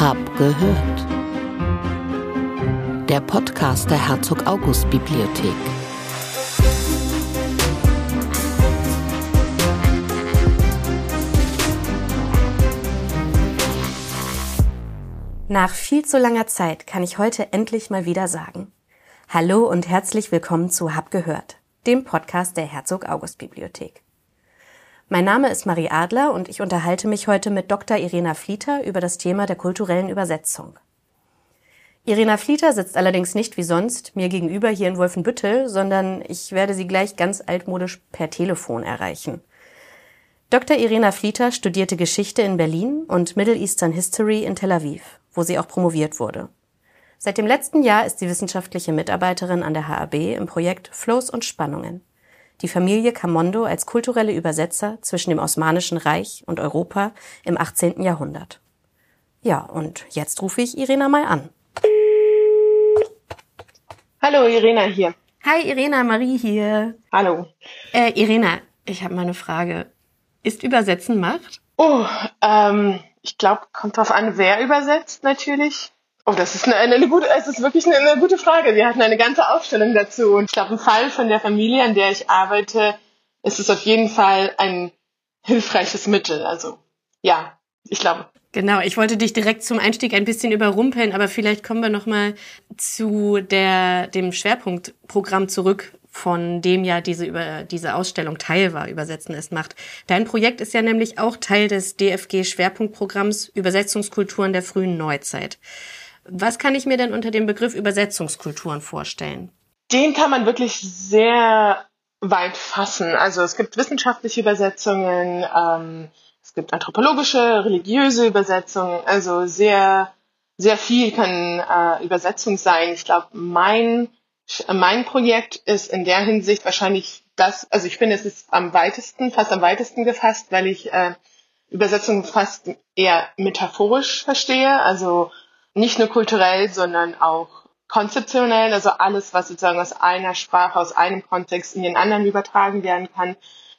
Hab gehört. Der Podcast der Herzog August Bibliothek. Nach viel zu langer Zeit kann ich heute endlich mal wieder sagen. Hallo und herzlich willkommen zu Hab gehört, dem Podcast der Herzog August Bibliothek. Mein Name ist Marie Adler und ich unterhalte mich heute mit Dr. Irena Flieter über das Thema der kulturellen Übersetzung. Irena Flieter sitzt allerdings nicht wie sonst mir gegenüber hier in Wolfenbüttel, sondern ich werde sie gleich ganz altmodisch per Telefon erreichen. Dr. Irena Flieter studierte Geschichte in Berlin und Middle Eastern History in Tel Aviv, wo sie auch promoviert wurde. Seit dem letzten Jahr ist sie wissenschaftliche Mitarbeiterin an der HAB im Projekt Flows und Spannungen die Familie Camondo als kulturelle Übersetzer zwischen dem Osmanischen Reich und Europa im 18. Jahrhundert. Ja, und jetzt rufe ich Irena mal an. Hallo, Irena hier. Hi, Irena, Marie hier. Hallo. Äh, Irena, ich habe mal eine Frage. Ist Übersetzen Macht? Oh, ähm, ich glaube, kommt drauf an, wer übersetzt natürlich. Oh, das ist eine, eine, gute, es ist wirklich eine, eine, gute Frage. Wir hatten eine ganze Aufstellung dazu. Und ich glaube, im Fall von der Familie, an der ich arbeite, ist es auf jeden Fall ein hilfreiches Mittel. Also, ja, ich glaube. Genau, ich wollte dich direkt zum Einstieg ein bisschen überrumpeln, aber vielleicht kommen wir noch mal zu der, dem Schwerpunktprogramm zurück, von dem ja diese, über, diese Ausstellung Teil war, Übersetzen ist Macht. Dein Projekt ist ja nämlich auch Teil des DFG Schwerpunktprogramms Übersetzungskulturen der frühen Neuzeit. Was kann ich mir denn unter dem Begriff Übersetzungskulturen vorstellen? Den kann man wirklich sehr weit fassen. Also es gibt wissenschaftliche Übersetzungen, ähm, es gibt anthropologische, religiöse Übersetzungen, also sehr, sehr viel kann äh, Übersetzung sein. Ich glaube, mein, mein Projekt ist in der Hinsicht wahrscheinlich das, also ich finde, es ist am weitesten, fast am weitesten gefasst, weil ich äh, Übersetzung fast eher metaphorisch verstehe. Also nicht nur kulturell, sondern auch konzeptionell, also alles, was sozusagen aus einer Sprache, aus einem Kontext in den anderen übertragen werden kann,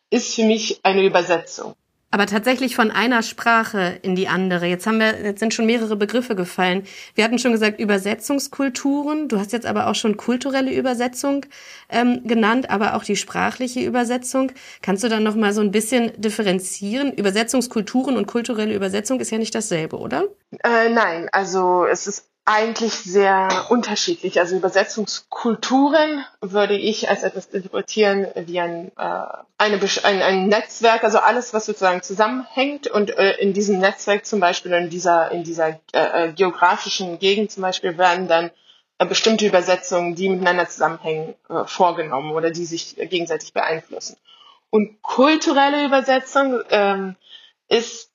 ist für mich eine Übersetzung. Aber tatsächlich von einer Sprache in die andere. Jetzt haben wir, jetzt sind schon mehrere Begriffe gefallen. Wir hatten schon gesagt Übersetzungskulturen. Du hast jetzt aber auch schon kulturelle Übersetzung ähm, genannt, aber auch die sprachliche Übersetzung. Kannst du dann noch mal so ein bisschen differenzieren? Übersetzungskulturen und kulturelle Übersetzung ist ja nicht dasselbe, oder? Äh, nein, also es ist eigentlich sehr unterschiedlich. Also Übersetzungskulturen würde ich als etwas interpretieren wie ein, äh, eine, ein, ein Netzwerk, also alles, was sozusagen zusammenhängt und äh, in diesem Netzwerk zum Beispiel in dieser, in dieser äh, äh geografischen Gegend zum Beispiel werden dann äh, bestimmte Übersetzungen, die miteinander zusammenhängen, äh, vorgenommen oder die sich gegenseitig beeinflussen. Und kulturelle Übersetzung ähm, ist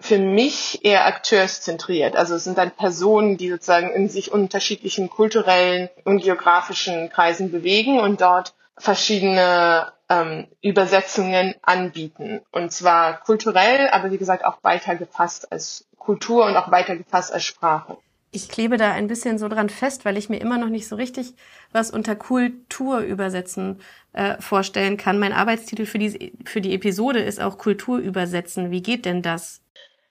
für mich eher akteurszentriert. Also es sind dann Personen, die sozusagen in sich unterschiedlichen kulturellen und geografischen Kreisen bewegen und dort verschiedene ähm, Übersetzungen anbieten. Und zwar kulturell, aber wie gesagt auch weiter gefasst als Kultur und auch weiter gefasst als Sprache. Ich klebe da ein bisschen so dran fest, weil ich mir immer noch nicht so richtig was unter Kultur übersetzen äh, vorstellen kann. Mein Arbeitstitel für die, für die Episode ist auch Kultur übersetzen. Wie geht denn das?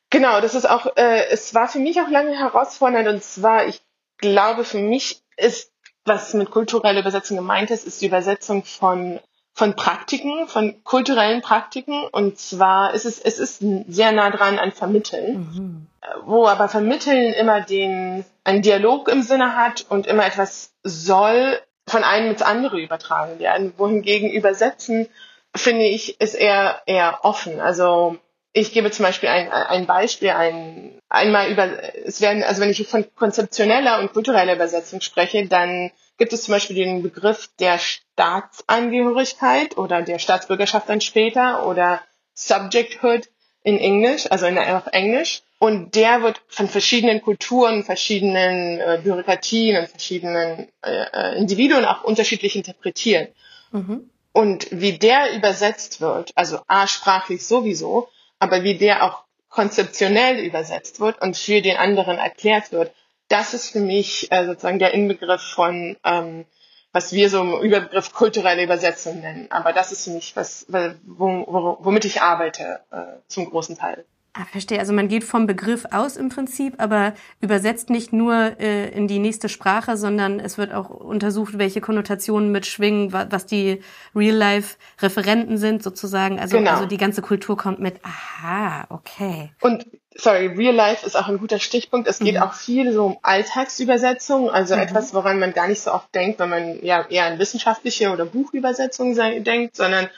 Genau, das ist auch, äh, es war für mich auch lange herausfordernd und zwar, ich glaube, für mich ist, was mit kultureller Übersetzung gemeint ist, ist die Übersetzung von von Praktiken, von kulturellen Praktiken. Und zwar ist es, es ist sehr nah dran an Vermitteln, mhm. wo aber Vermitteln immer den, einen Dialog im Sinne hat und immer etwas soll von einem ins andere übertragen werden. Wohingegen Übersetzen, finde ich, ist eher, eher offen. Also ich gebe zum Beispiel ein, ein Beispiel, ein, einmal über, es werden, also wenn ich von konzeptioneller und kultureller Übersetzung spreche, dann gibt es zum Beispiel den Begriff der Staatsangehörigkeit oder der Staatsbürgerschaft dann später oder Subjecthood in Englisch, also in, auf Englisch. Und der wird von verschiedenen Kulturen, verschiedenen äh, Bürokratien und verschiedenen äh, äh Individuen auch unterschiedlich interpretiert. Mhm. Und wie der übersetzt wird, also A sprachlich sowieso, aber wie der auch konzeptionell übersetzt wird und für den anderen erklärt wird, das ist für mich äh, sozusagen der Inbegriff von, ähm, was wir so im Überbegriff kulturelle Übersetzung nennen. Aber das ist für mich was, wo, wo, womit ich arbeite, äh, zum großen Teil. Ah, verstehe. Also man geht vom Begriff aus im Prinzip, aber übersetzt nicht nur äh, in die nächste Sprache, sondern es wird auch untersucht, welche Konnotationen mitschwingen, wa was die Real-Life-Referenten sind sozusagen. Also, genau. also die ganze Kultur kommt mit. Aha, okay. Und sorry, Real Life ist auch ein guter Stichpunkt. Es geht mhm. auch viel so um Alltagsübersetzung, also mhm. etwas, woran man gar nicht so oft denkt, wenn man ja eher an wissenschaftliche oder Buchübersetzungen denkt, sondern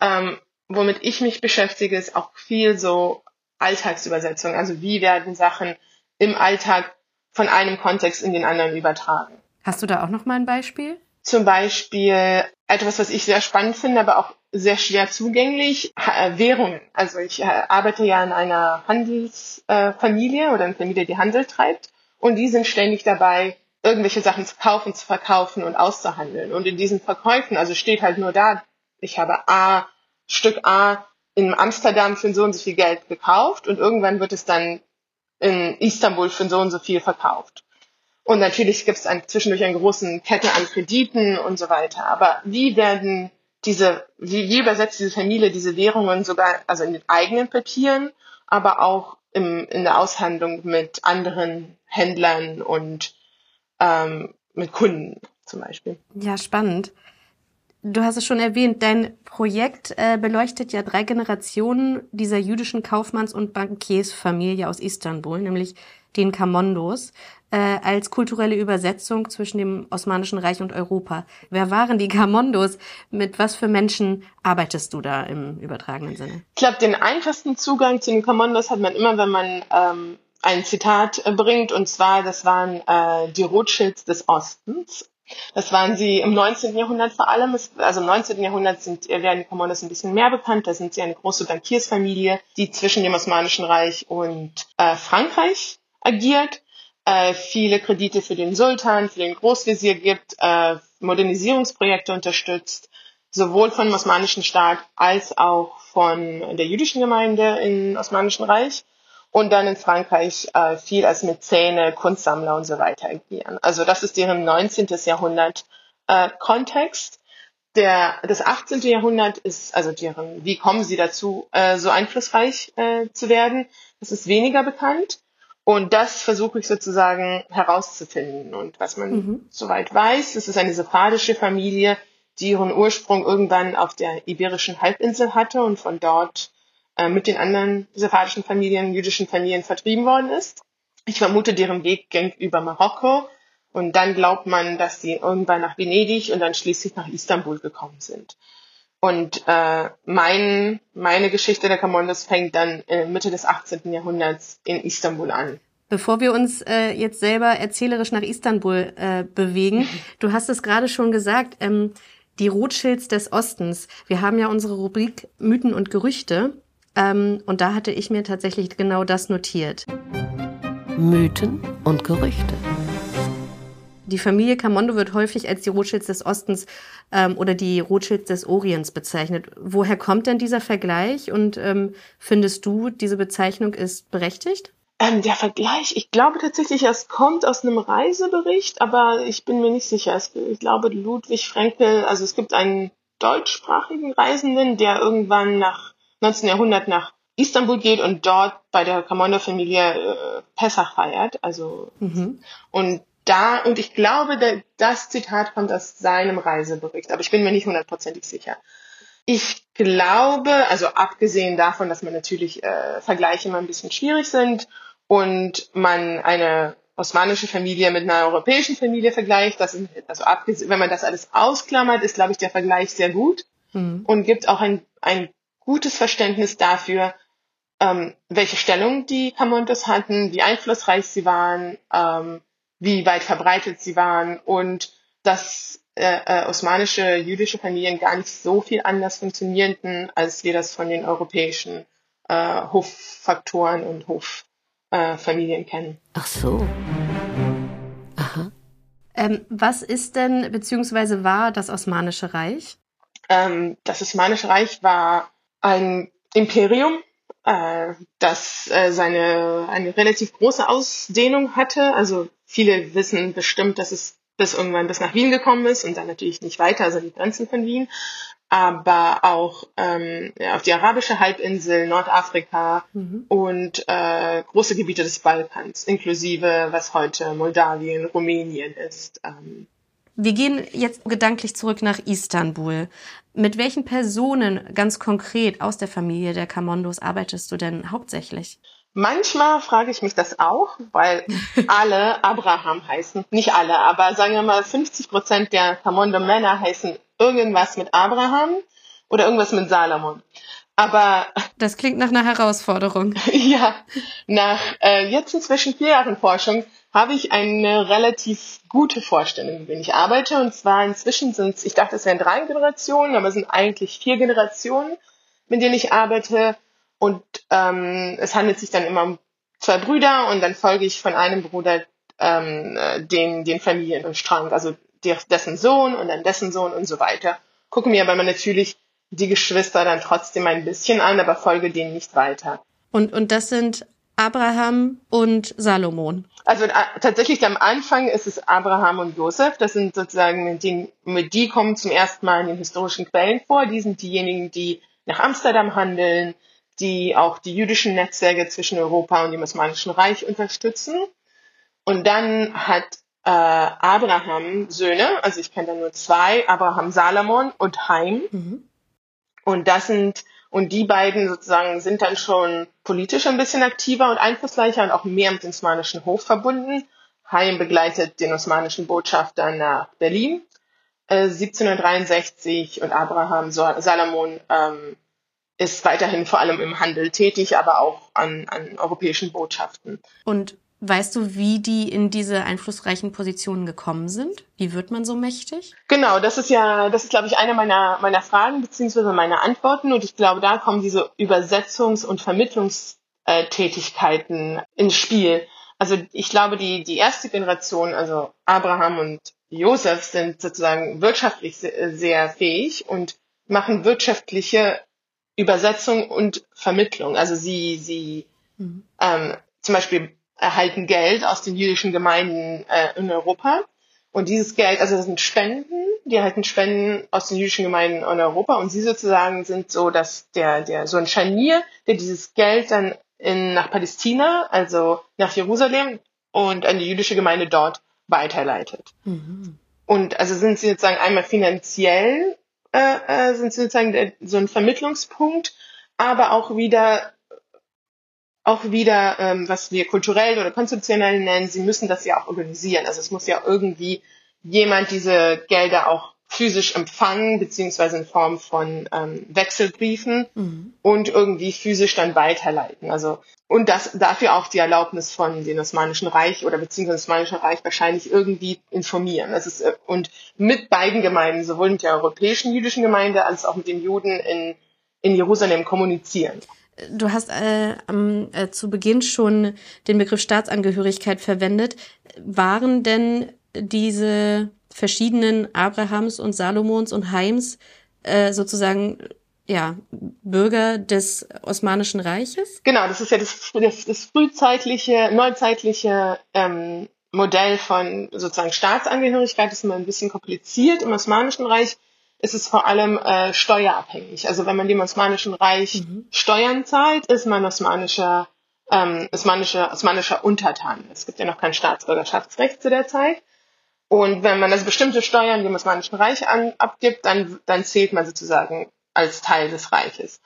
ähm, womit ich mich beschäftige, ist auch viel so Alltagsübersetzung. Also wie werden Sachen im Alltag von einem Kontext in den anderen übertragen. Hast du da auch noch mal ein Beispiel? Zum Beispiel etwas, was ich sehr spannend finde, aber auch sehr schwer zugänglich, äh, Währungen. Also ich äh, arbeite ja in einer Handelsfamilie äh, oder in einer Familie, die Handel treibt und die sind ständig dabei, irgendwelche Sachen zu kaufen, zu verkaufen und auszuhandeln. Und in diesen Verkäufen, also steht halt nur da, ich habe A, Stück A in Amsterdam für so und so viel Geld gekauft und irgendwann wird es dann in Istanbul für so und so viel verkauft. Und natürlich gibt es ein, zwischendurch eine große Kette an Krediten und so weiter. Aber wie werden diese, wie, wie übersetzt diese Familie diese Währungen sogar, also in den eigenen Papieren, aber auch im, in der Aushandlung mit anderen Händlern und ähm, mit Kunden zum Beispiel. Ja, spannend. Du hast es schon erwähnt, dein Projekt äh, beleuchtet ja drei Generationen dieser jüdischen Kaufmanns- und Bankiersfamilie aus Istanbul, nämlich den Kamondos, äh, als kulturelle Übersetzung zwischen dem Osmanischen Reich und Europa. Wer waren die Kamondos? Mit was für Menschen arbeitest du da im übertragenen Sinne? Ich glaube, den einfachsten Zugang zu den Kamondos hat man immer, wenn man ähm, ein Zitat äh, bringt, und zwar, das waren äh, die Rothschilds des Ostens. Das waren sie im 19. Jahrhundert vor allem. Also im 19. Jahrhundert sind, werden die Commoners ein bisschen mehr bekannt. Da sind sie eine große Bankiersfamilie, die zwischen dem Osmanischen Reich und äh, Frankreich agiert, äh, viele Kredite für den Sultan, für den Großvezier gibt, äh, Modernisierungsprojekte unterstützt, sowohl vom Osmanischen Staat als auch von der jüdischen Gemeinde im Osmanischen Reich und dann in Frankreich äh, viel als Mäzene, Kunstsammler und so weiter agieren. Also das ist deren 19. Jahrhundert äh, Kontext. Der, das 18. Jahrhundert ist, also deren, wie kommen sie dazu, äh, so einflussreich äh, zu werden, das ist weniger bekannt. Und das versuche ich sozusagen herauszufinden. Und was man mhm. soweit weiß, es ist eine sephardische Familie, die ihren Ursprung irgendwann auf der iberischen Halbinsel hatte und von dort äh, mit den anderen sephardischen Familien, jüdischen Familien vertrieben worden ist. Ich vermute, deren Weg ging über Marokko und dann glaubt man, dass sie irgendwann nach Venedig und dann schließlich nach Istanbul gekommen sind. Und äh, mein, meine Geschichte der Kamondos fängt dann äh, Mitte des 18. Jahrhunderts in Istanbul an. Bevor wir uns äh, jetzt selber erzählerisch nach Istanbul äh, bewegen, du hast es gerade schon gesagt, ähm, die Rothschilds des Ostens. Wir haben ja unsere Rubrik Mythen und Gerüchte. Ähm, und da hatte ich mir tatsächlich genau das notiert. Mythen und Gerüchte. Die Familie Camondo wird häufig als die Rothschilds des Ostens ähm, oder die Rothschilds des Orients bezeichnet. Woher kommt denn dieser Vergleich und ähm, findest du, diese Bezeichnung ist berechtigt? Ähm, der Vergleich, ich glaube tatsächlich, es kommt aus einem Reisebericht, aber ich bin mir nicht sicher. Ich glaube, Ludwig Frenkel, also es gibt einen deutschsprachigen Reisenden, der irgendwann nach 19. Jahrhundert nach Istanbul geht und dort bei der Kamondo-Familie äh, Pessach feiert. Also mhm. und da und ich glaube, der, das Zitat kommt aus seinem Reisebericht, aber ich bin mir nicht hundertprozentig sicher. Ich glaube, also abgesehen davon, dass man natürlich äh, Vergleiche immer ein bisschen schwierig sind und man eine osmanische Familie mit einer europäischen Familie vergleicht, das ist, also abgesehen, wenn man das alles ausklammert, ist, glaube ich, der Vergleich sehr gut mhm. und gibt auch ein, ein gutes Verständnis dafür, ähm, welche Stellung die Camontes hatten, wie einflussreich sie waren, ähm, wie weit verbreitet sie waren und dass äh, äh, osmanische jüdische Familien gar nicht so viel anders funktionierten, als wir das von den europäischen äh, Hoffaktoren und Hoffamilien äh, kennen. Ach so. Aha. Ähm, was ist denn beziehungsweise war das Osmanische Reich? Ähm, das Osmanische Reich war ein Imperium, äh, das äh, seine eine relativ große Ausdehnung hatte. Also viele wissen bestimmt, dass es bis irgendwann bis nach Wien gekommen ist und dann natürlich nicht weiter, also die Grenzen von Wien. aber auch ähm, ja, auf die arabische Halbinsel, Nordafrika mhm. und äh, große Gebiete des Balkans, inklusive was heute Moldawien, Rumänien ist. Ähm. Wir gehen jetzt gedanklich zurück nach Istanbul. Mit welchen Personen ganz konkret aus der Familie der Kamondos arbeitest du denn hauptsächlich? Manchmal frage ich mich das auch, weil alle Abraham heißen. Nicht alle, aber sagen wir mal 50 Prozent der Kamondo Männer heißen irgendwas mit Abraham oder irgendwas mit Salomon. Aber das klingt nach einer Herausforderung. ja, nach äh, jetzt inzwischen vier Jahren Forschung habe ich eine relativ gute Vorstellung, wie ich arbeite. Und zwar inzwischen sind es, ich dachte, es wären drei Generationen, aber es sind eigentlich vier Generationen, mit denen ich arbeite. Und ähm, es handelt sich dann immer um zwei Brüder und dann folge ich von einem Bruder ähm, äh, den, den Familienstrang, also dessen Sohn und dann dessen Sohn und so weiter. Gucke mir aber natürlich die Geschwister dann trotzdem ein bisschen an, aber folge denen nicht weiter. Und, und das sind Abraham und Salomon. Also äh, tatsächlich am Anfang ist es Abraham und Josef. Das sind sozusagen die, die kommen zum ersten Mal in den historischen Quellen vor. Die sind diejenigen, die nach Amsterdam handeln, die auch die jüdischen Netzwerke zwischen Europa und dem Osmanischen Reich unterstützen. Und dann hat äh, Abraham Söhne, also ich kenne da nur zwei, Abraham Salomon und Haim. Mhm. Und das sind, und die beiden sozusagen sind dann schon politisch ein bisschen aktiver und einflussreicher und auch mehr mit dem osmanischen Hof verbunden. Haim begleitet den osmanischen Botschafter nach Berlin äh, 1763 und Abraham Salomon ähm, ist weiterhin vor allem im Handel tätig, aber auch an, an europäischen Botschaften. Und weißt du, wie die in diese einflussreichen Positionen gekommen sind? Wie wird man so mächtig? Genau, das ist ja, das ist, glaube ich, eine meiner, meiner Fragen beziehungsweise meiner Antworten. Und ich glaube, da kommen diese Übersetzungs- und Vermittlungstätigkeiten ins Spiel. Also ich glaube, die, die erste Generation, also Abraham und Josef, sind sozusagen wirtschaftlich sehr, fähig und machen wirtschaftliche Übersetzung und Vermittlung. Also sie, sie mhm. ähm, zum Beispiel erhalten Geld aus den jüdischen Gemeinden äh, in Europa. Und dieses Geld, also das sind Spenden, die erhalten Spenden aus den jüdischen Gemeinden in Europa und sie sozusagen sind so, dass der, der, so ein Scharnier, der dieses Geld dann in, nach Palästina, also nach Jerusalem und an die jüdische Gemeinde dort weiterleitet. Mhm. Und also sind sie sozusagen einmal finanziell äh, äh, sind sozusagen der, so ein Vermittlungspunkt, aber auch wieder auch wieder, ähm, was wir kulturell oder konzeptionell nennen, sie müssen das ja auch organisieren. Also es muss ja irgendwie jemand diese Gelder auch physisch empfangen, beziehungsweise in Form von ähm, Wechselbriefen mhm. und irgendwie physisch dann weiterleiten. Also und das dafür auch die Erlaubnis von dem Osmanischen Reich oder beziehungsweise das Osmanische Reich wahrscheinlich irgendwie informieren. Das ist, äh, und mit beiden Gemeinden, sowohl mit der europäischen jüdischen Gemeinde als auch mit den Juden in, in Jerusalem kommunizieren. Du hast äh, äh, zu Beginn schon den Begriff Staatsangehörigkeit verwendet. Waren denn diese verschiedenen Abrahams und Salomons und Heims äh, sozusagen ja, Bürger des Osmanischen Reiches? Genau, das ist ja das, das, das frühzeitliche, neuzeitliche ähm, Modell von sozusagen Staatsangehörigkeit. Das ist immer ein bisschen kompliziert. Im Osmanischen Reich ist es vor allem äh, steuerabhängig. Also wenn man dem Osmanischen Reich mhm. Steuern zahlt, ist man osmanischer, ähm, osmanischer, osmanischer Untertan. Es gibt ja noch kein Staatsbürgerschaftsrecht zu der Zeit. Und wenn man also bestimmte Steuern dem Osmanischen Reich an, abgibt, dann, dann zählt man sozusagen als Teil des Reiches.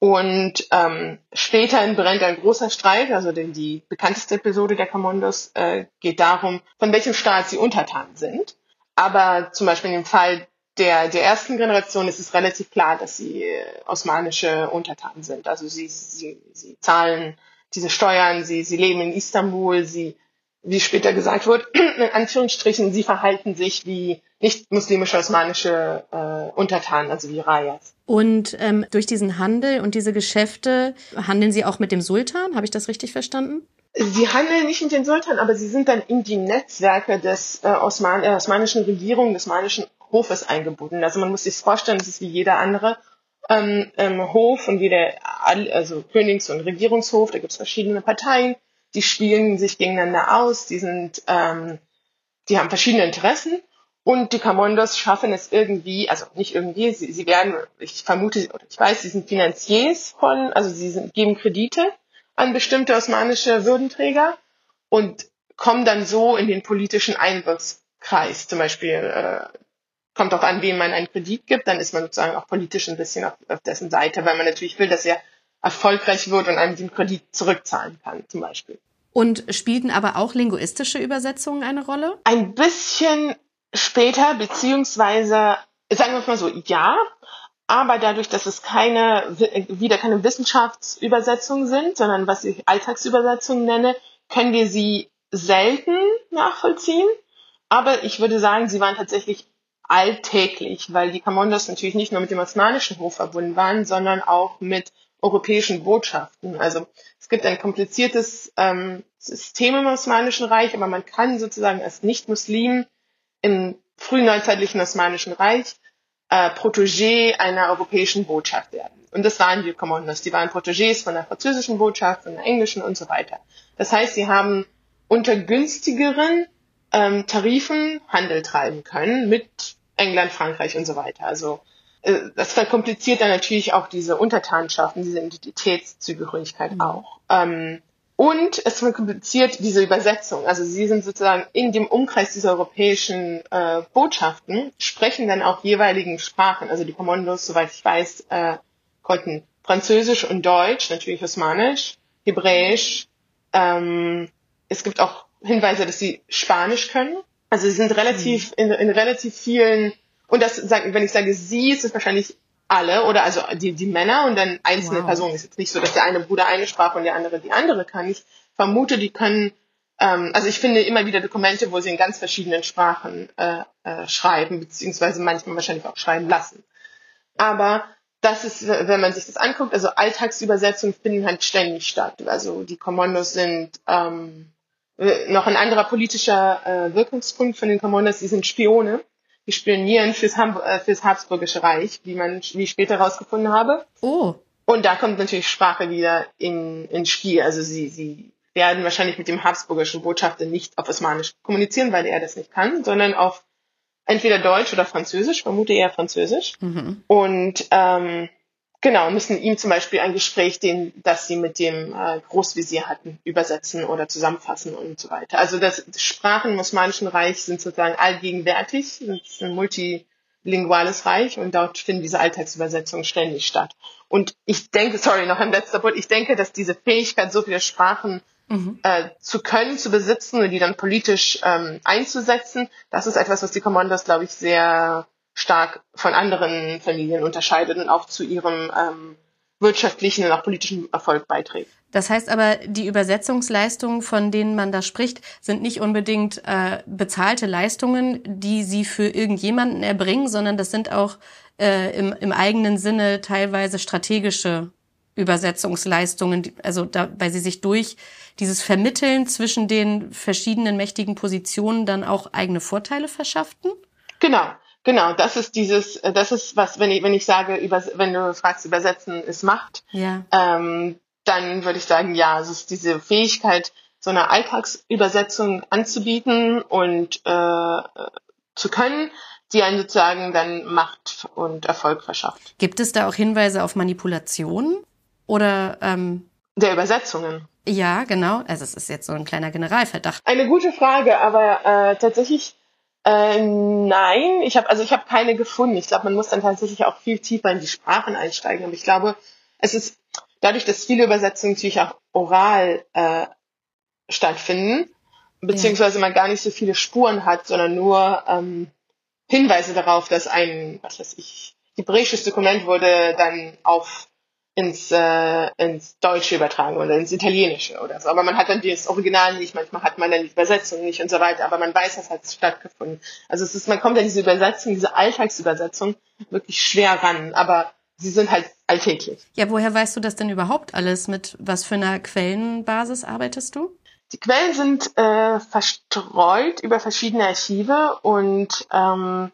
Und ähm, später brennt ein großer Streit, also die, die bekannteste Episode der Commandos äh, geht darum, von welchem Staat sie untertan sind. Aber zum Beispiel in dem Fall der, der ersten Generation ist es relativ klar, dass sie äh, osmanische Untertanen sind. Also sie, sie, sie zahlen diese Steuern, sie, sie leben in Istanbul, sie wie später gesagt wird, in Anführungsstrichen, sie verhalten sich wie nicht-muslimische osmanische äh, Untertanen, also wie Rayas. Und ähm, durch diesen Handel und diese Geschäfte handeln Sie auch mit dem Sultan? Habe ich das richtig verstanden? Sie handeln nicht mit dem Sultan, aber sie sind dann in die Netzwerke des äh, Osman äh, osmanischen Regierung, des osmanischen Hofes eingebunden. Also man muss sich vorstellen, das ist wie jeder andere ähm, ähm, Hof und jeder, also Königs- und Regierungshof, da gibt es verschiedene Parteien die spielen sich gegeneinander aus, die sind, ähm, die haben verschiedene Interessen Und die Commandos schaffen es irgendwie, also nicht irgendwie, sie, sie werden, ich vermute, oder ich weiß, sie sind Finanziers von, also sie sind, geben Kredite an bestimmte osmanische Würdenträger und kommen dann so in den politischen Einflusskreis. Zum Beispiel äh, kommt auch an, wem man einen Kredit gibt, dann ist man sozusagen auch politisch ein bisschen auf, auf dessen Seite, weil man natürlich will, dass er erfolgreich wird und einem den Kredit zurückzahlen kann, zum Beispiel. Und spielten aber auch linguistische Übersetzungen eine Rolle? Ein bisschen später, beziehungsweise, sagen wir mal so, ja, aber dadurch, dass es keine, wieder keine Wissenschaftsübersetzungen sind, sondern was ich Alltagsübersetzungen nenne, können wir sie selten nachvollziehen. Aber ich würde sagen, sie waren tatsächlich alltäglich, weil die Commandos natürlich nicht nur mit dem Osmanischen Hof verbunden waren, sondern auch mit europäischen Botschaften. Also es gibt ein kompliziertes ähm, System im Osmanischen Reich, aber man kann sozusagen als Nicht-Muslim im frühen neuzeitlichen Osmanischen Reich äh, Protégé einer europäischen Botschaft werden. Und das waren die Commandos. Die waren Protégés von der französischen Botschaft, von der englischen und so weiter. Das heißt, sie haben unter günstigeren ähm, Tarifen Handel treiben können mit England, Frankreich und so weiter. Also äh, das verkompliziert dann natürlich auch diese Untertanschaften, diese Identitätszugehörigkeit mhm. auch. Ähm, und es verkompliziert diese Übersetzung. Also sie sind sozusagen in dem Umkreis dieser europäischen äh, Botschaften, sprechen dann auch jeweiligen Sprachen. Also die Kommandos, soweit ich weiß, äh, konnten Französisch und Deutsch, natürlich Osmanisch, Hebräisch. Ähm, es gibt auch Hinweise, dass sie Spanisch können. Also sie sind relativ mhm. in, in relativ vielen und das wenn ich sage sie, ist es wahrscheinlich alle oder also die, die Männer und dann einzelne wow. Personen. Ist jetzt nicht so, dass der eine Bruder eine Sprache und der andere die andere kann. Ich vermute, die können, ähm, also ich finde immer wieder Dokumente, wo sie in ganz verschiedenen Sprachen äh, äh, schreiben, beziehungsweise manchmal wahrscheinlich auch schreiben lassen. Aber das ist, wenn man sich das anguckt, also Alltagsübersetzungen finden halt ständig statt. Also die Kommandos sind ähm, äh, noch ein anderer politischer äh, Wirkungspunkt von den Kommandos, die sind Spione. Die spionieren fürs, Ham äh, fürs Habsburgische Reich, wie man, wie ich später herausgefunden habe. Oh. Und da kommt natürlich Sprache wieder in, ins Spiel. Also sie, sie werden wahrscheinlich mit dem habsburgischen Botschafter nicht auf Osmanisch kommunizieren, weil er das nicht kann, sondern auf entweder Deutsch oder Französisch, vermute eher Französisch. Mhm. Und ähm, Genau, müssen ihm zum Beispiel ein Gespräch, den, das sie mit dem äh, Großvisier hatten, übersetzen oder zusammenfassen und so weiter. Also das Sprachen im Osmanischen Reich sind sozusagen allgegenwärtig, es ist ein multilinguales Reich und dort finden diese Alltagsübersetzungen ständig statt. Und ich denke, sorry, noch ein letzter Punkt, ich denke, dass diese Fähigkeit, so viele Sprachen mhm. äh, zu können, zu besitzen und die dann politisch ähm, einzusetzen, das ist etwas, was die Commandos, glaube ich, sehr stark von anderen Familien unterscheidet und auch zu ihrem ähm, wirtschaftlichen und auch politischen Erfolg beiträgt. Das heißt aber, die Übersetzungsleistungen, von denen man da spricht, sind nicht unbedingt äh, bezahlte Leistungen, die sie für irgendjemanden erbringen, sondern das sind auch äh, im, im eigenen Sinne teilweise strategische Übersetzungsleistungen, also da, weil sie sich durch dieses Vermitteln zwischen den verschiedenen mächtigen Positionen dann auch eigene Vorteile verschafften? Genau. Genau, das ist dieses, äh, das ist was, wenn ich, wenn ich sage, über, wenn du fragst, übersetzen ist Macht, ja. ähm, dann würde ich sagen, ja, es ist diese Fähigkeit, so eine Alltagsübersetzung anzubieten und äh, zu können, die einen sozusagen dann Macht und Erfolg verschafft. Gibt es da auch Hinweise auf Manipulation oder ähm der Übersetzungen? Ja, genau. Also es ist jetzt so ein kleiner Generalverdacht. Eine gute Frage, aber äh, tatsächlich äh, nein, ich habe also ich habe keine gefunden. Ich glaube, man muss dann tatsächlich auch viel tiefer in die Sprachen einsteigen. Aber ich glaube, es ist dadurch, dass viele Übersetzungen natürlich auch oral äh, stattfinden, beziehungsweise man gar nicht so viele Spuren hat, sondern nur ähm, Hinweise darauf, dass ein, was weiß ich, hebräisches Dokument wurde dann auf ins, äh, ins Deutsche übertragen oder ins Italienische oder so. Aber man hat dann das Original nicht, manchmal hat man dann die Übersetzung nicht und so weiter, aber man weiß, das hat stattgefunden. Also es ist, man kommt an diese Übersetzung, diese Alltagsübersetzung wirklich schwer ran, aber sie sind halt alltäglich. Ja, woher weißt du das denn überhaupt alles? Mit was für einer Quellenbasis arbeitest du? Die Quellen sind äh, verstreut über verschiedene Archive und ähm,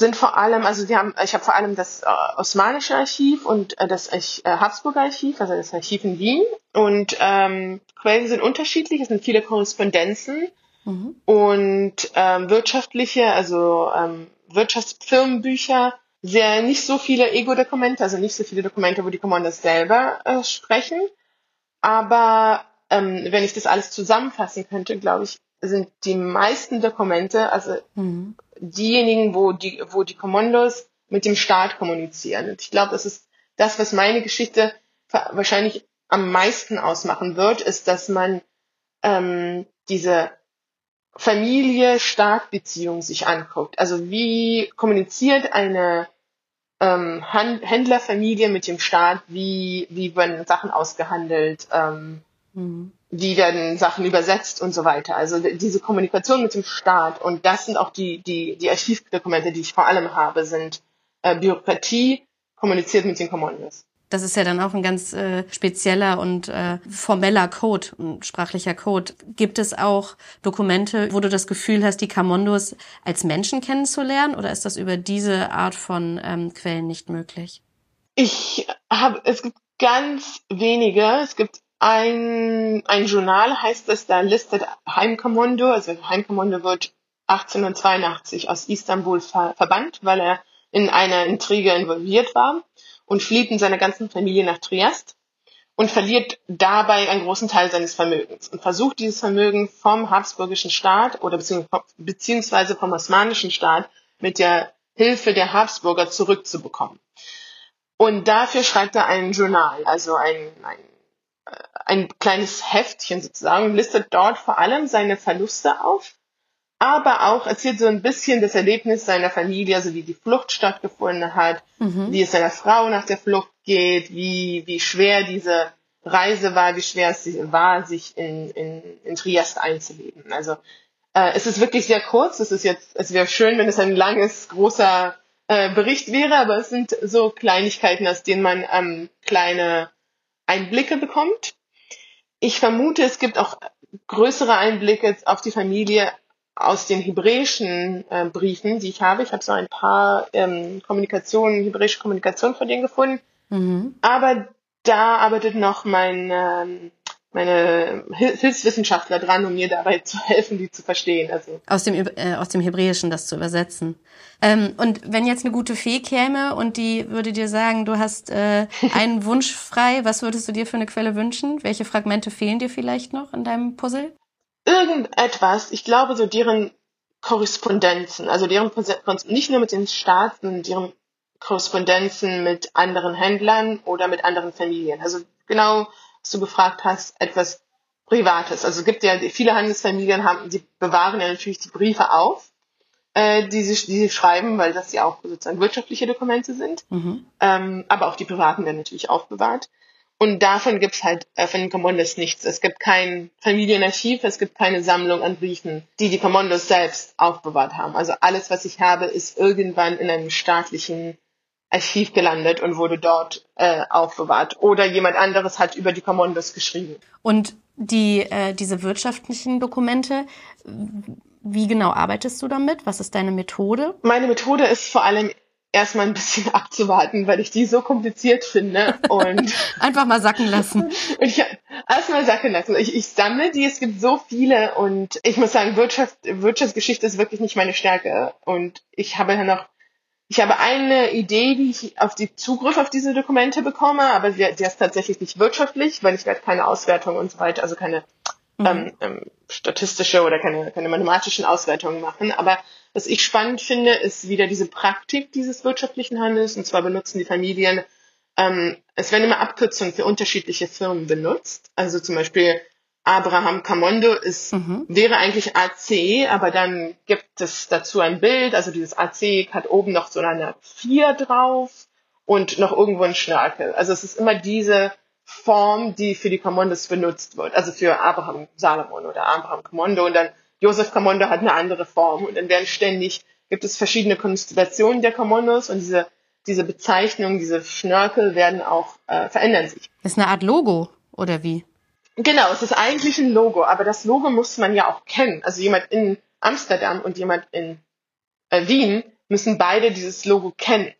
sind vor allem, also sie haben, ich habe vor allem das äh, Osmanische Archiv und äh, das äh, Habsburger Archiv, also das Archiv in Wien. Und ähm, Quellen sind unterschiedlich, es sind viele Korrespondenzen mhm. und ähm, wirtschaftliche, also ähm, Wirtschaftsfirmenbücher, sehr nicht so viele Ego-Dokumente, also nicht so viele Dokumente, wo die Kommandos selber äh, sprechen. Aber ähm, wenn ich das alles zusammenfassen könnte, glaube ich, sind die meisten Dokumente, also mhm. diejenigen, wo die, wo die Kommandos mit dem Staat kommunizieren. Und ich glaube, das ist das, was meine Geschichte wahrscheinlich am meisten ausmachen wird, ist, dass man ähm, diese Familie-Staat-Beziehung sich anguckt. Also wie kommuniziert eine ähm, Händlerfamilie mit dem Staat, wie, wie werden Sachen ausgehandelt, ähm, mhm. Wie werden Sachen übersetzt und so weiter. Also diese Kommunikation mit dem Staat und das sind auch die, die, die Archivdokumente, die ich vor allem habe, sind äh, Bürokratie kommuniziert mit den Kommandos. Das ist ja dann auch ein ganz äh, spezieller und äh, formeller Code, ein sprachlicher Code. Gibt es auch Dokumente, wo du das Gefühl hast, die Kamondos als Menschen kennenzulernen oder ist das über diese Art von ähm, Quellen nicht möglich? Ich habe, es gibt ganz wenige. Es gibt ein, ein Journal, heißt es, da listet Heimkommando, also Heimkommando wird 1882 aus Istanbul ver verbannt, weil er in einer Intrige involviert war und flieht mit seiner ganzen Familie nach Triest und verliert dabei einen großen Teil seines Vermögens und versucht dieses Vermögen vom habsburgischen Staat oder beziehungsweise vom osmanischen Staat mit der Hilfe der Habsburger zurückzubekommen. Und dafür schreibt er ein Journal, also ein, ein, ein kleines Heftchen sozusagen, listet dort vor allem seine Verluste auf aber auch erzählt so ein bisschen das Erlebnis seiner Familie, also wie die Flucht stattgefunden hat, mhm. wie es seiner Frau nach der Flucht geht, wie, wie schwer diese Reise war, wie schwer es war, sich in, in, in Triest einzuleben. Also äh, es ist wirklich sehr kurz. Es ist jetzt, es wäre schön, wenn es ein langes, großer äh, Bericht wäre, aber es sind so Kleinigkeiten, aus denen man ähm, kleine Einblicke bekommt. Ich vermute, es gibt auch größere Einblicke auf die Familie aus den hebräischen äh, Briefen, die ich habe. Ich habe so ein paar ähm, Kommunikationen, hebräische Kommunikation von denen gefunden. Mhm. Aber da arbeitet noch mein, ähm, meine Hilfswissenschaftler dran, um mir dabei zu helfen, die zu verstehen. Also aus dem äh, aus dem Hebräischen das zu übersetzen. Ähm, und wenn jetzt eine gute Fee käme und die würde dir sagen, du hast äh, einen Wunsch frei, was würdest du dir für eine Quelle wünschen? Welche Fragmente fehlen dir vielleicht noch in deinem Puzzle? irgendetwas, ich glaube, so deren Korrespondenzen, also deren, nicht nur mit den Staaten, sondern deren Korrespondenzen mit anderen Händlern oder mit anderen Familien. Also genau, was du gefragt hast, etwas Privates. Also es gibt ja, viele Handelsfamilien haben, die bewahren ja natürlich die Briefe auf, äh, die, sie, die sie schreiben, weil das ja auch sozusagen wirtschaftliche Dokumente sind. Mhm. Ähm, aber auch die privaten werden natürlich aufbewahrt. Und davon gibt's halt äh, von den Commandos nichts. Es gibt kein Familienarchiv, es gibt keine Sammlung an Briefen, die die Commandos selbst aufbewahrt haben. Also alles, was ich habe, ist irgendwann in einem staatlichen Archiv gelandet und wurde dort äh, aufbewahrt. Oder jemand anderes hat über die Commandos geschrieben. Und die, äh, diese wirtschaftlichen Dokumente, wie genau arbeitest du damit? Was ist deine Methode? Meine Methode ist vor allem erstmal ein bisschen abzuwarten, weil ich die so kompliziert finde und einfach mal sacken lassen. ich erstmal sacken lassen. Ich, ich sammle die, es gibt so viele und ich muss sagen, Wirtschaft, Wirtschaftsgeschichte ist wirklich nicht meine Stärke und ich habe ja noch ich habe eine Idee, wie ich auf die Zugriff auf diese Dokumente bekomme, aber sie, sie ist tatsächlich nicht wirtschaftlich, weil ich werde keine Auswertung und so weiter, also keine mhm. ähm, ähm, statistische oder keine, keine mathematischen Auswertungen machen. Aber was ich spannend finde, ist wieder diese Praktik dieses wirtschaftlichen Handels. Und zwar benutzen die Familien, ähm, es werden immer Abkürzungen für unterschiedliche Firmen benutzt. Also zum Beispiel Abraham Camondo ist, mhm. wäre eigentlich AC, aber dann gibt es dazu ein Bild. Also dieses AC hat oben noch so eine 4 drauf und noch irgendwo ein Schnörkel. Also es ist immer diese Form, die für die Commondos benutzt wird. Also für Abraham Salomon oder Abraham Camondo und dann Josef Camondo hat eine andere Form und dann werden ständig, gibt es verschiedene Konstellationen der Commondos und diese, diese Bezeichnungen, diese Schnörkel werden auch, äh, verändern sich. Das ist eine Art Logo, oder wie? Genau, es ist eigentlich ein Logo, aber das Logo muss man ja auch kennen. Also jemand in Amsterdam und jemand in äh, Wien müssen beide dieses Logo kennen.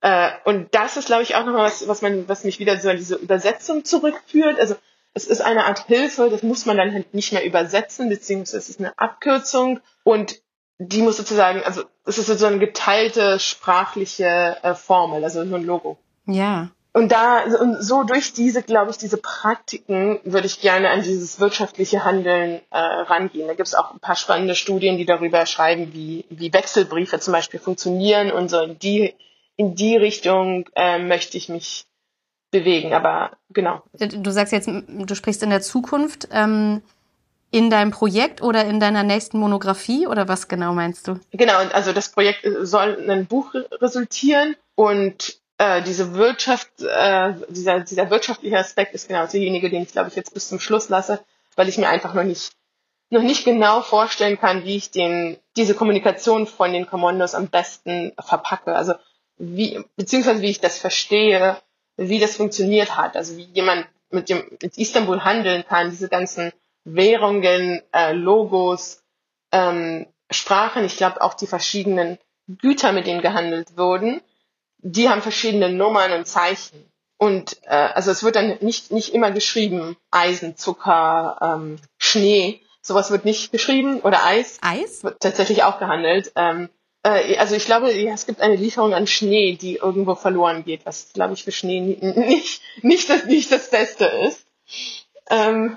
Äh, und das ist, glaube ich, auch nochmal was, was man, was mich wieder so an diese Übersetzung zurückführt. Also es ist eine Art Hilfe, das muss man dann halt nicht mehr übersetzen, beziehungsweise es ist eine Abkürzung und die muss sozusagen, also es ist sozusagen eine geteilte sprachliche äh, Formel, also nur ein Logo. Ja. Und da, und so durch diese, glaube ich, diese Praktiken würde ich gerne an dieses wirtschaftliche Handeln äh, rangehen. Da gibt es auch ein paar spannende Studien, die darüber schreiben, wie, wie Wechselbriefe zum Beispiel funktionieren und so in die, in die Richtung äh, möchte ich mich bewegen. Aber genau. Du sagst jetzt, du sprichst in der Zukunft. Ähm in deinem Projekt oder in deiner nächsten Monographie oder was genau meinst du? Genau, also das Projekt soll in ein Buch resultieren und äh, diese Wirtschaft, äh, dieser, dieser wirtschaftliche Aspekt ist genau derjenige, den ich glaube ich jetzt bis zum Schluss lasse, weil ich mir einfach noch nicht noch nicht genau vorstellen kann, wie ich den diese Kommunikation von den Kommandos am besten verpacke. Also wie beziehungsweise wie ich das verstehe, wie das funktioniert hat. Also wie jemand mit dem mit Istanbul handeln kann, diese ganzen Währungen, äh, Logos, ähm, Sprachen, ich glaube auch die verschiedenen Güter, mit denen gehandelt wurden, die haben verschiedene Nummern und Zeichen. Und äh, also es wird dann nicht, nicht immer geschrieben, Eisen, Zucker, ähm, Schnee, sowas wird nicht geschrieben oder Eis. Eis? Wird tatsächlich auch gehandelt. Ähm, äh, also ich glaube, ja, es gibt eine Lieferung an Schnee, die irgendwo verloren geht, was glaube ich für Schnee nicht, nicht, das, nicht das Beste ist. Ähm,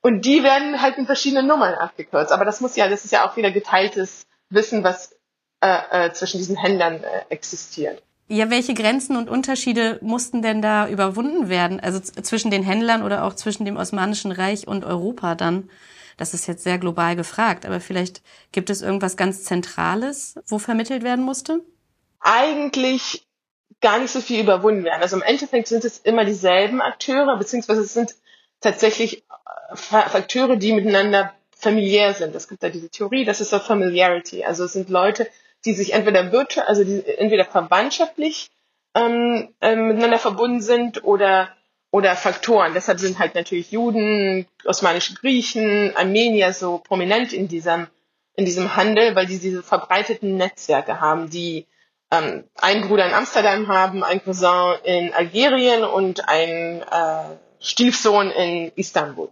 und die werden halt in verschiedenen Nummern abgekürzt. Aber das muss ja, das ist ja auch wieder geteiltes Wissen, was äh, äh, zwischen diesen Händlern äh, existiert. Ja, welche Grenzen und Unterschiede mussten denn da überwunden werden? Also zwischen den Händlern oder auch zwischen dem Osmanischen Reich und Europa dann? Das ist jetzt sehr global gefragt, aber vielleicht gibt es irgendwas ganz Zentrales, wo vermittelt werden musste? Eigentlich gar nicht so viel überwunden werden. Also im Endeffekt sind es immer dieselben Akteure, beziehungsweise es sind tatsächlich Fakteure, die miteinander familiär sind. Es gibt da diese Theorie, das ist so Familiarity. Also es sind Leute, die sich entweder virtuell, also die entweder verwandtschaftlich ähm, äh, miteinander verbunden sind oder oder Faktoren. Deshalb sind halt natürlich Juden, osmanische Griechen, Armenier so prominent in diesem in diesem Handel, weil die diese verbreiteten Netzwerke haben, die ähm, einen Bruder in Amsterdam haben, ein Cousin in Algerien und ein äh, Stiefsohn in Istanbul.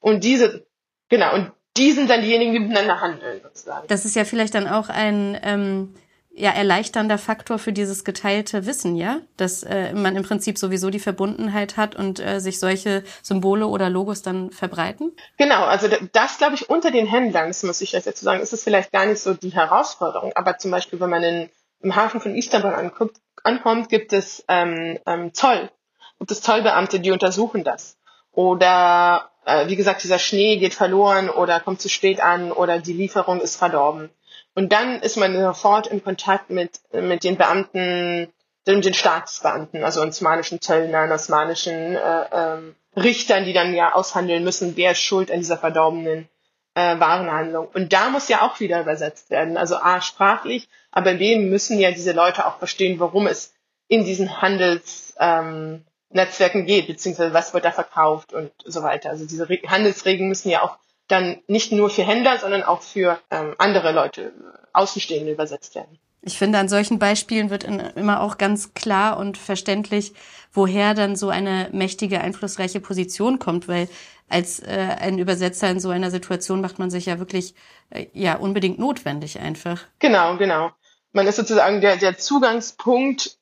Und diese, genau, und die sind dann diejenigen, die miteinander handeln, sozusagen. Das ist ja vielleicht dann auch ein ähm, ja, erleichternder Faktor für dieses geteilte Wissen, ja? Dass äh, man im Prinzip sowieso die Verbundenheit hat und äh, sich solche Symbole oder Logos dann verbreiten? Genau, also das glaube ich unter den Händlern, das muss ich jetzt dazu sagen, ist es vielleicht gar nicht so die Herausforderung, aber zum Beispiel, wenn man in, im Hafen von Istanbul ankommt, ankommt gibt es ähm, ähm, Zoll, gibt es Zollbeamte, die untersuchen das. Oder äh, wie gesagt, dieser Schnee geht verloren oder kommt zu spät an oder die Lieferung ist verdorben. Und dann ist man sofort in Kontakt mit, mit den Beamten, mit den Staatsbeamten, also osmanischen Zöllnern, osmanischen äh, ähm, Richtern, die dann ja aushandeln müssen, wer ist schuld an dieser verdorbenen äh, Warenhandlung. Und da muss ja auch wieder übersetzt werden. Also A, sprachlich, aber B, müssen ja diese Leute auch verstehen, worum es in diesen Handels, ähm, Netzwerken geht, beziehungsweise was wird da verkauft und so weiter. Also diese Handelsregeln müssen ja auch dann nicht nur für Händler, sondern auch für ähm, andere Leute, Außenstehende übersetzt werden. Ich finde, an solchen Beispielen wird in, immer auch ganz klar und verständlich, woher dann so eine mächtige, einflussreiche Position kommt, weil als äh, ein Übersetzer in so einer Situation macht man sich ja wirklich äh, ja unbedingt notwendig einfach. Genau, genau. Man ist sozusagen der, der Zugangspunkt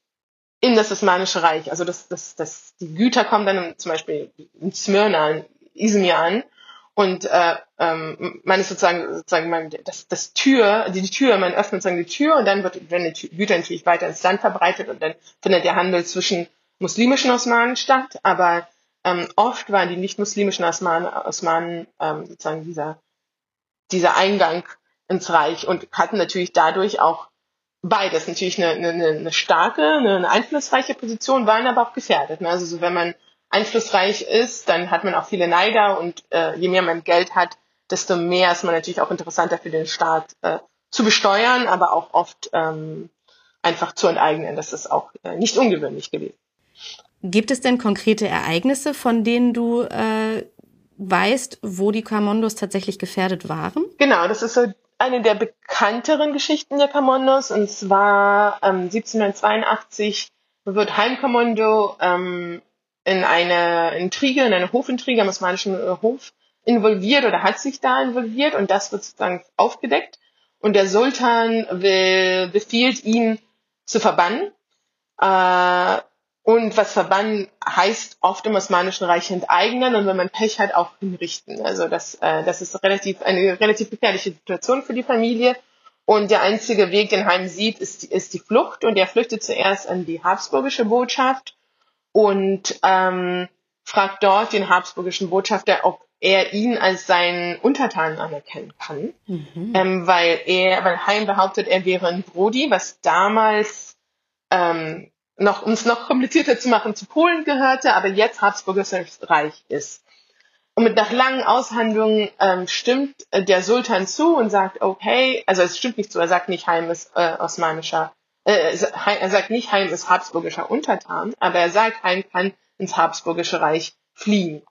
in das Osmanische Reich. Also das, das, das, die Güter kommen dann zum Beispiel in Smyrna, in Izmir an und äh, ähm, man ist sozusagen, sozusagen man, das, das Tür, die, die Tür, man öffnet sozusagen die Tür und dann wird, werden die Güter natürlich weiter ins Land verbreitet und dann findet der Handel zwischen muslimischen Osmanen statt, aber ähm, oft waren die nicht-muslimischen Osmanen, Osmanen ähm, sozusagen dieser, dieser Eingang ins Reich und hatten natürlich dadurch auch beides natürlich eine, eine, eine starke, eine einflussreiche Position, waren aber auch gefährdet. Ne? Also so, wenn man einflussreich ist, dann hat man auch viele Neider und äh, je mehr man Geld hat, desto mehr ist man natürlich auch interessanter für den Staat äh, zu besteuern, aber auch oft ähm, einfach zu enteignen. Das ist auch äh, nicht ungewöhnlich gewesen. Gibt es denn konkrete Ereignisse, von denen du äh, weißt, wo die Kamondos tatsächlich gefährdet waren? Genau, das ist so eine der bekannteren Geschichten der Commandos und zwar ähm, 1782 wird Heimkommando ähm, in eine Intrige, in eine Hofintrige am osmanischen äh, Hof involviert oder hat sich da involviert und das wird sozusagen aufgedeckt. Und der Sultan will, befiehlt ihn zu verbannen. Äh, und was verbannen heißt oft im Osmanischen Reich enteignen und wenn man Pech hat, auch hinrichten. Also das, äh, das ist relativ, eine relativ gefährliche Situation für die Familie. Und der einzige Weg, den Heim sieht, ist, ist die Flucht. Und er flüchtet zuerst an die habsburgische Botschaft und ähm, fragt dort den habsburgischen Botschafter, ob er ihn als seinen Untertanen anerkennen kann, mhm. ähm, weil er, weil Heim behauptet, er wäre ein Brody, was damals ähm, noch, um es noch komplizierter zu machen, zu Polen gehörte, aber jetzt Habsburgisches Reich ist. Und mit nach langen Aushandlungen ähm, stimmt äh, der Sultan zu und sagt, okay, also es stimmt nicht zu, er sagt nicht, Heim ist äh, osmanischer, äh, er sagt nicht, Heim ist habsburgischer Untertan, aber er sagt, Heim kann ins Habsburgische Reich fliehen.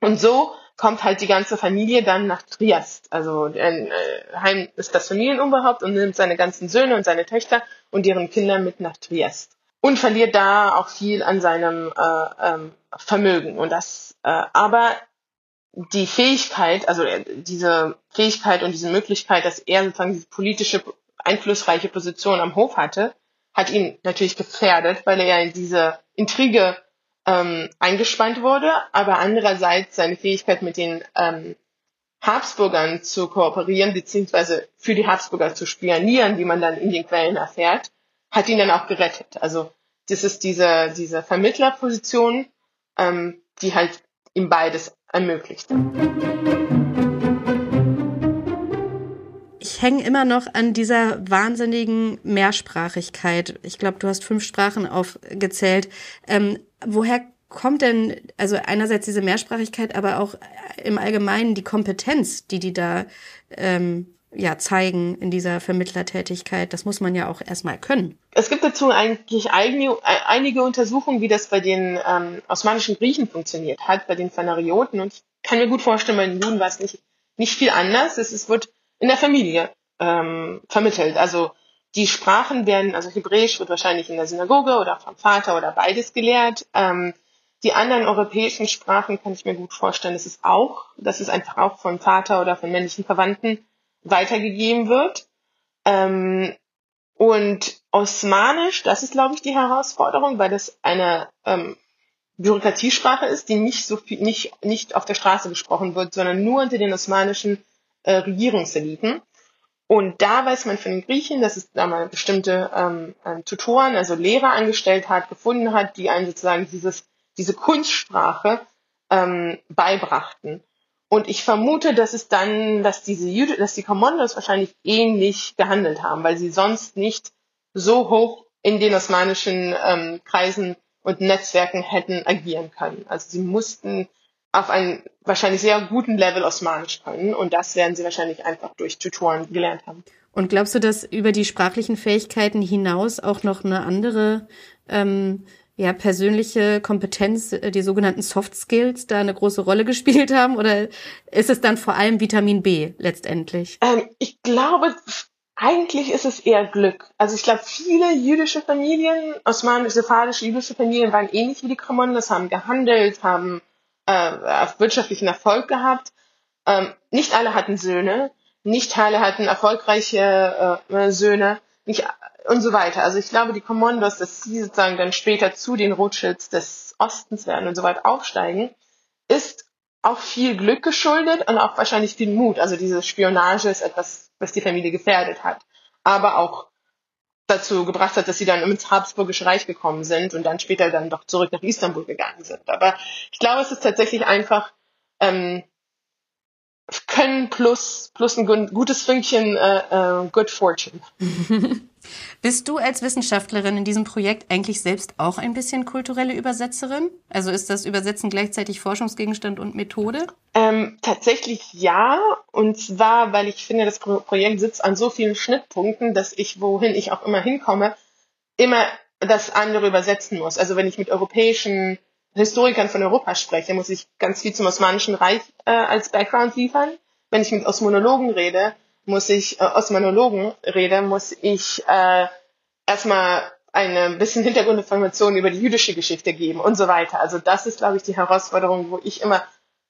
Und so kommt halt die ganze Familie dann nach Triest. Also äh, Heim ist das Familienoberhaupt und nimmt seine ganzen Söhne und seine Töchter und deren Kinder mit nach Triest und verliert da auch viel an seinem äh, ähm, Vermögen. Und das, äh, aber die Fähigkeit, also äh, diese Fähigkeit und diese Möglichkeit, dass er sozusagen diese politische einflussreiche Position am Hof hatte, hat ihn natürlich gefährdet, weil er ja in diese Intrige ähm, eingespannt wurde, aber andererseits seine Fähigkeit mit den ähm, Habsburgern zu kooperieren, beziehungsweise für die Habsburger zu spionieren, wie man dann in den Quellen erfährt, hat ihn dann auch gerettet. Also das ist diese, diese Vermittlerposition, ähm, die halt ihm beides ermöglicht. Ich hänge immer noch an dieser wahnsinnigen Mehrsprachigkeit. Ich glaube, du hast fünf Sprachen aufgezählt. Ähm, woher kommt denn, also einerseits diese Mehrsprachigkeit, aber auch im Allgemeinen die Kompetenz, die die da ähm, ja zeigen in dieser Vermittlertätigkeit. Das muss man ja auch erstmal können. Es gibt dazu eigentlich einige Untersuchungen, wie das bei den ähm, osmanischen Griechen funktioniert hat, bei den Phanarioten. Und ich kann mir gut vorstellen, bei den Juden war es nicht, nicht viel anders. Es, es wird in der Familie ähm, vermittelt. Also die Sprachen werden, also Hebräisch wird wahrscheinlich in der Synagoge oder vom Vater oder beides gelehrt. Ähm, die anderen europäischen Sprachen kann ich mir gut vorstellen, das ist auch, das ist einfach auch von Vater oder von männlichen Verwandten weitergegeben wird. Ähm, und Osmanisch, das ist, glaube ich, die Herausforderung, weil das eine ähm, Bürokratiesprache ist, die nicht so viel, nicht, nicht auf der Straße gesprochen wird, sondern nur unter den osmanischen äh, Regierungseliten. Und da weiß man von den Griechen, dass es da mal bestimmte ähm, ähm, Tutoren, also Lehrer angestellt hat, gefunden hat, die einen sozusagen dieses, diese Kunstsprache ähm, beibrachten. Und ich vermute, dass es dann, dass diese Jude, dass die Kommandos wahrscheinlich ähnlich gehandelt haben, weil sie sonst nicht so hoch in den osmanischen ähm, Kreisen und Netzwerken hätten agieren können. Also sie mussten auf einem wahrscheinlich sehr guten Level Osmanisch können und das werden sie wahrscheinlich einfach durch Tutoren gelernt haben. Und glaubst du, dass über die sprachlichen Fähigkeiten hinaus auch noch eine andere ähm, ja, persönliche Kompetenz, äh, die sogenannten Soft Skills, da eine große Rolle gespielt haben? Oder ist es dann vor allem Vitamin B letztendlich? Ähm, ich glaube, eigentlich ist es eher Glück. Also ich glaube, viele jüdische Familien, osmanisch-sephardische jüdische Familien waren ähnlich wie die Kramondes, haben gehandelt, haben äh, wirtschaftlichen Erfolg gehabt. Ähm, nicht alle hatten Söhne, nicht alle hatten erfolgreiche äh, Söhne, nicht und so weiter. Also ich glaube, die Commandos, dass sie sozusagen dann später zu den Rothschilds des Ostens werden und so weiter aufsteigen, ist auch viel Glück geschuldet und auch wahrscheinlich viel Mut. Also diese Spionage ist etwas, was die Familie gefährdet hat, aber auch dazu gebracht hat, dass sie dann ins Habsburgische Reich gekommen sind und dann später dann doch zurück nach Istanbul gegangen sind. Aber ich glaube, es ist tatsächlich einfach ähm, Können plus plus ein gutes Fünkchen äh, äh, Good Fortune. Bist du als Wissenschaftlerin in diesem Projekt eigentlich selbst auch ein bisschen kulturelle Übersetzerin? Also ist das Übersetzen gleichzeitig Forschungsgegenstand und Methode? Ähm, tatsächlich ja. Und zwar, weil ich finde, das Projekt sitzt an so vielen Schnittpunkten, dass ich, wohin ich auch immer hinkomme, immer das andere übersetzen muss. Also wenn ich mit europäischen Historikern von Europa spreche, muss ich ganz viel zum Osmanischen Reich äh, als Background liefern. Wenn ich mit Osmonologen rede, muss ich, äh, Osmanologen rede, muss ich äh, erstmal ein bisschen Hintergrundinformationen über die jüdische Geschichte geben und so weiter. Also das ist, glaube ich, die Herausforderung, wo ich immer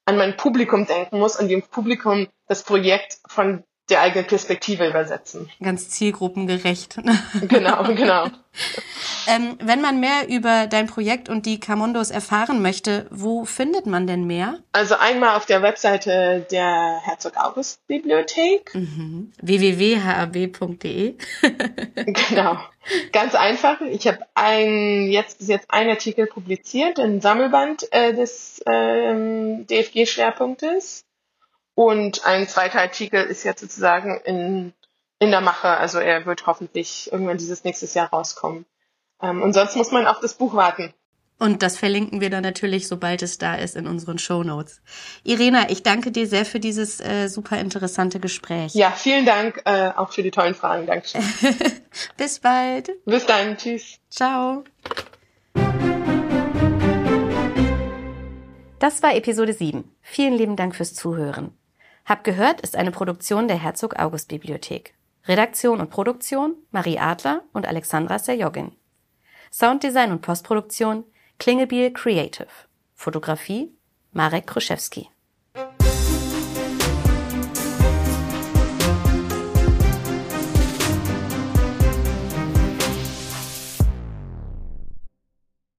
an mein Publikum denken muss und dem Publikum das Projekt von der eigenen Perspektive übersetzen. Ganz zielgruppengerecht. Genau, genau. ähm, wenn man mehr über dein Projekt und die Camondos erfahren möchte, wo findet man denn mehr? Also einmal auf der Webseite der Herzog August Bibliothek. Mhm. www.hab.de Genau. Ganz einfach. Ich habe ein, jetzt bis jetzt ein Artikel publiziert, ein Sammelband äh, des ähm, DFG-Schwerpunktes. Und ein zweiter Artikel ist jetzt sozusagen in, in der Mache. Also er wird hoffentlich irgendwann dieses nächstes Jahr rauskommen. Ähm, und sonst muss man auf das Buch warten. Und das verlinken wir dann natürlich, sobald es da ist, in unseren Show Notes. Irena, ich danke dir sehr für dieses äh, super interessante Gespräch. Ja, vielen Dank äh, auch für die tollen Fragen. Dankeschön. Bis bald. Bis dann. Tschüss. Ciao. Das war Episode 7. Vielen lieben Dank fürs Zuhören. Hab gehört ist eine Produktion der Herzog August Bibliothek. Redaktion und Produktion Marie Adler und Alexandra Serjogin. Sounddesign und Postproduktion Klingebiel Creative. Fotografie Marek Kruszewski.